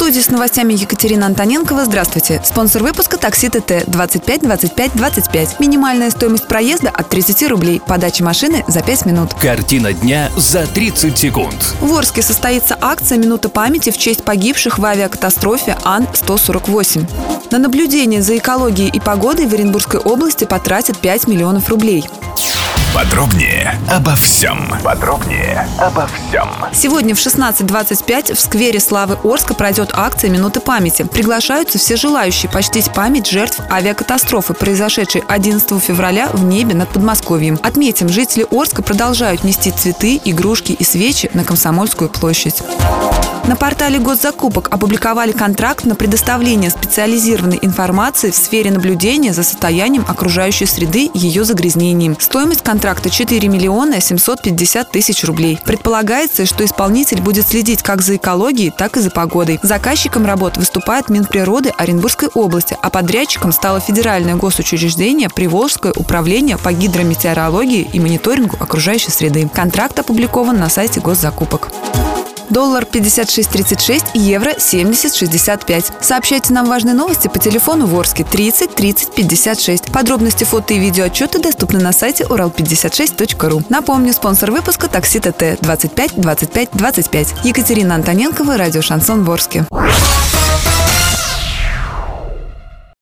Студии с новостями Екатерина Антоненкова. Здравствуйте. Спонсор выпуска «Такси ТТ» 25 25 25. Минимальная стоимость проезда от 30 рублей. Подача машины за 5 минут. Картина дня за 30 секунд. В Орске состоится акция «Минута памяти» в честь погибших в авиакатастрофе Ан-148. На наблюдение за экологией и погодой в Оренбургской области потратят 5 миллионов рублей. Подробнее обо всем. Подробнее обо всем. Сегодня в 16.25 в сквере Славы Орска пройдет акция «Минуты памяти». Приглашаются все желающие почтить память жертв авиакатастрофы, произошедшей 11 февраля в небе над Подмосковьем. Отметим, жители Орска продолжают нести цветы, игрушки и свечи на Комсомольскую площадь. На портале госзакупок опубликовали контракт на предоставление специализированной информации в сфере наблюдения за состоянием окружающей среды и ее загрязнением. Стоимость контракта 4 миллиона 750 тысяч рублей. Предполагается, что исполнитель будет следить как за экологией, так и за погодой. Заказчиком работ выступает Минприроды Оренбургской области, а подрядчиком стало федеральное госучреждение Приволжское управление по гидрометеорологии и мониторингу окружающей среды. Контракт опубликован на сайте госзакупок. Доллар 56.36, евро 70.65. Сообщайте нам важные новости по телефону Ворске 30 30 56. Подробности фото и видеоотчеты доступны на сайте урал56.ру. Напомню, спонсор выпуска такси ТТ 25 25 25. Екатерина Антоненкова, радио Шансон Ворске.